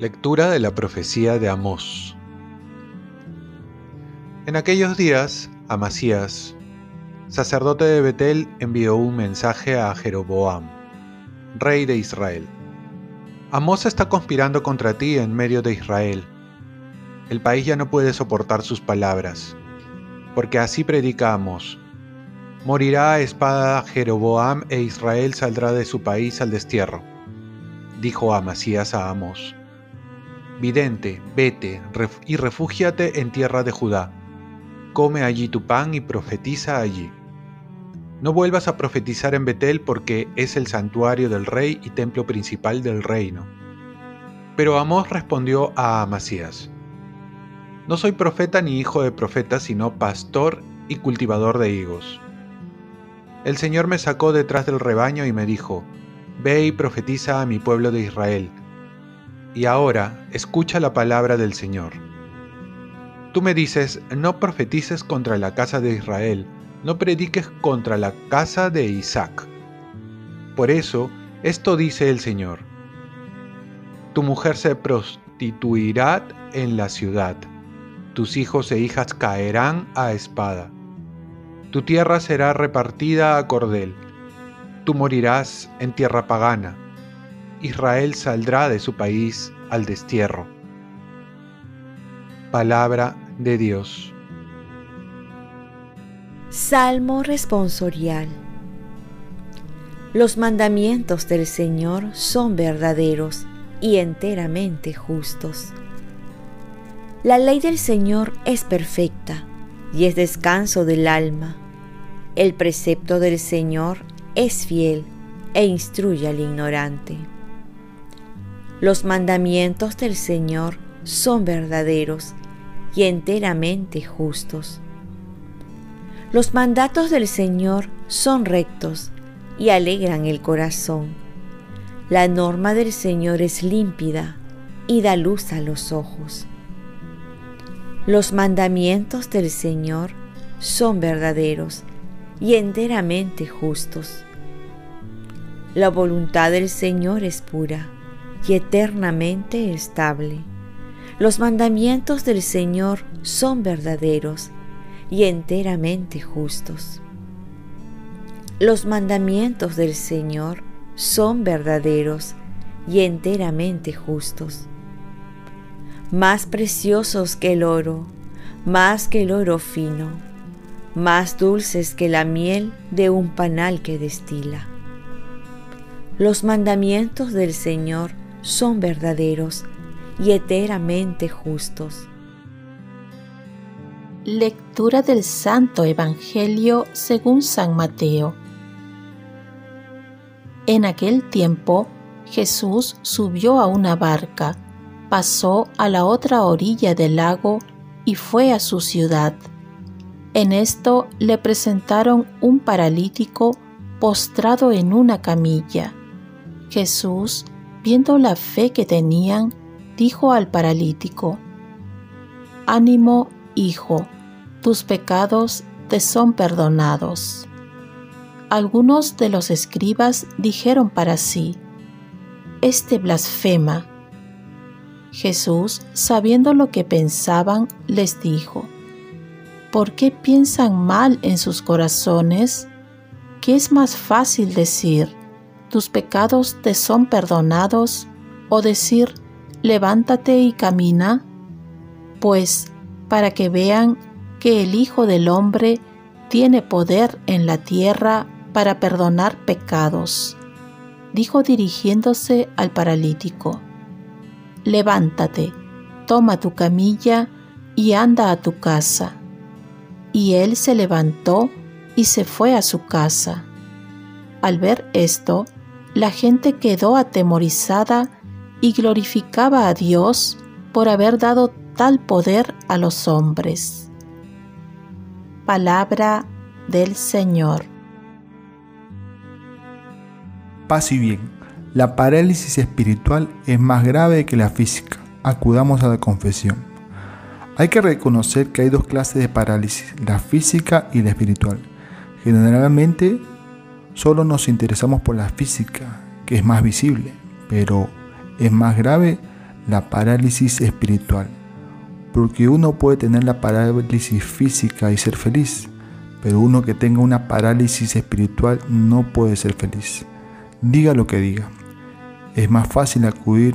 Lectura de la profecía de Amós. En aquellos días, Amasías, sacerdote de Betel, envió un mensaje a Jeroboam, rey de Israel. Amós está conspirando contra ti en medio de Israel. El país ya no puede soportar sus palabras, porque así predica Amós. Morirá a espada Jeroboam e Israel saldrá de su país al destierro, dijo Amasías a Amós. Vidente, vete y refúgiate en tierra de Judá. Come allí tu pan y profetiza allí. No vuelvas a profetizar en Betel porque es el santuario del rey y templo principal del reino. Pero Amós respondió a Amasías, No soy profeta ni hijo de profeta, sino pastor y cultivador de higos. El Señor me sacó detrás del rebaño y me dijo, Ve y profetiza a mi pueblo de Israel y ahora escucha la palabra del Señor. Tú me dices, no profetices contra la casa de Israel, no prediques contra la casa de Isaac. Por eso, esto dice el Señor. Tu mujer se prostituirá en la ciudad, tus hijos e hijas caerán a espada, tu tierra será repartida a cordel, tú morirás en tierra pagana Israel saldrá de su país al destierro. Palabra de Dios. Salmo responsorial. Los mandamientos del Señor son verdaderos y enteramente justos. La ley del Señor es perfecta y es descanso del alma. El precepto del Señor es fiel e instruye al ignorante. Los mandamientos del Señor son verdaderos y enteramente justos. Los mandatos del Señor son rectos y alegran el corazón. La norma del Señor es límpida y da luz a los ojos. Los mandamientos del Señor son verdaderos y enteramente justos. La voluntad del Señor es pura y eternamente estable. Los mandamientos del Señor son verdaderos y enteramente justos. Los mandamientos del Señor son verdaderos y enteramente justos. Más preciosos que el oro, más que el oro fino, más dulces que la miel de un panal que destila. Los mandamientos del Señor son verdaderos y eternamente justos. Lectura del Santo Evangelio según San Mateo. En aquel tiempo Jesús subió a una barca, pasó a la otra orilla del lago y fue a su ciudad. En esto le presentaron un paralítico postrado en una camilla. Jesús viendo la fe que tenían, dijo al paralítico, Ánimo, hijo, tus pecados te son perdonados. Algunos de los escribas dijeron para sí, Este blasfema. Jesús, sabiendo lo que pensaban, les dijo, ¿por qué piensan mal en sus corazones? ¿Qué es más fácil decir? tus pecados te son perdonados, o decir, levántate y camina? Pues para que vean que el Hijo del Hombre tiene poder en la tierra para perdonar pecados, dijo dirigiéndose al paralítico. Levántate, toma tu camilla y anda a tu casa. Y él se levantó y se fue a su casa. Al ver esto, la gente quedó atemorizada y glorificaba a Dios por haber dado tal poder a los hombres. Palabra del Señor. Paz y bien. La parálisis espiritual es más grave que la física. Acudamos a la confesión. Hay que reconocer que hay dos clases de parálisis, la física y la espiritual. Generalmente solo nos interesamos por la física, que es más visible, pero es más grave la parálisis espiritual, porque uno puede tener la parálisis física y ser feliz, pero uno que tenga una parálisis espiritual no puede ser feliz. Diga lo que diga. Es más fácil acudir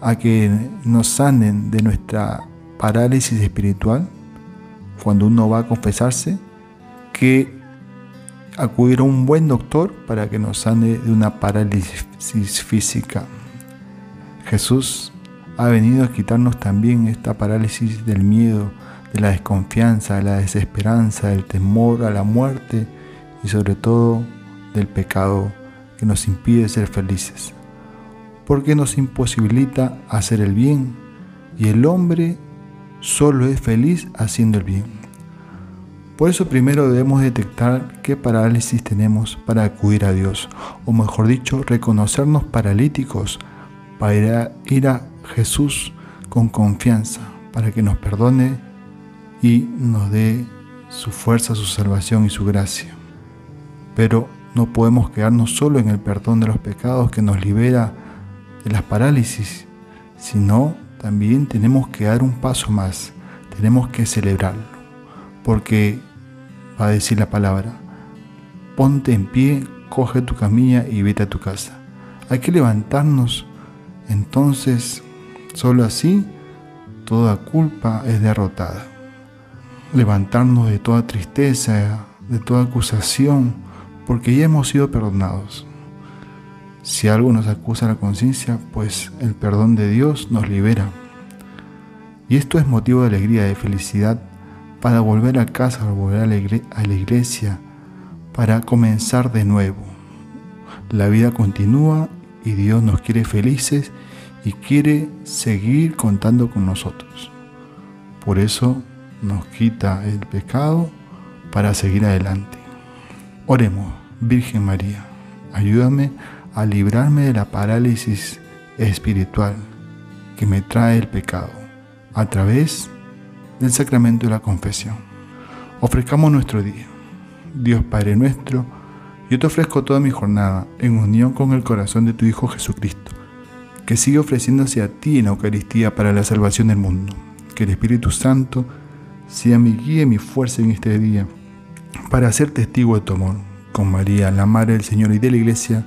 a que nos sanen de nuestra parálisis espiritual cuando uno va a confesarse que acudir a un buen doctor para que nos sane de una parálisis física. Jesús ha venido a quitarnos también esta parálisis del miedo, de la desconfianza, de la desesperanza, del temor a la muerte y sobre todo del pecado que nos impide ser felices porque nos imposibilita hacer el bien y el hombre solo es feliz haciendo el bien. Por eso primero debemos detectar qué parálisis tenemos para acudir a Dios, o mejor dicho, reconocernos paralíticos para ir a Jesús con confianza, para que nos perdone y nos dé su fuerza, su salvación y su gracia. Pero no podemos quedarnos solo en el perdón de los pecados que nos libera de las parálisis, sino también tenemos que dar un paso más, tenemos que celebrarlo, porque va a decir la palabra, ponte en pie, coge tu camilla y vete a tu casa. Hay que levantarnos, entonces solo así toda culpa es derrotada. Levantarnos de toda tristeza, de toda acusación, porque ya hemos sido perdonados. Si algo nos acusa la conciencia, pues el perdón de Dios nos libera. Y esto es motivo de alegría, de felicidad, para volver a casa, para volver a la iglesia, para comenzar de nuevo. La vida continúa y Dios nos quiere felices y quiere seguir contando con nosotros. Por eso nos quita el pecado para seguir adelante. Oremos, Virgen María, ayúdame a librarme de la parálisis espiritual que me trae el pecado a través del sacramento de la confesión. Ofrezcamos nuestro día. Dios Padre nuestro, yo te ofrezco toda mi jornada en unión con el corazón de tu Hijo Jesucristo, que sigue ofreciéndose a ti en la Eucaristía para la salvación del mundo. Que el Espíritu Santo sea mi guía y mi fuerza en este día para ser testigo de tu amor. Con María, la Madre del Señor y de la Iglesia,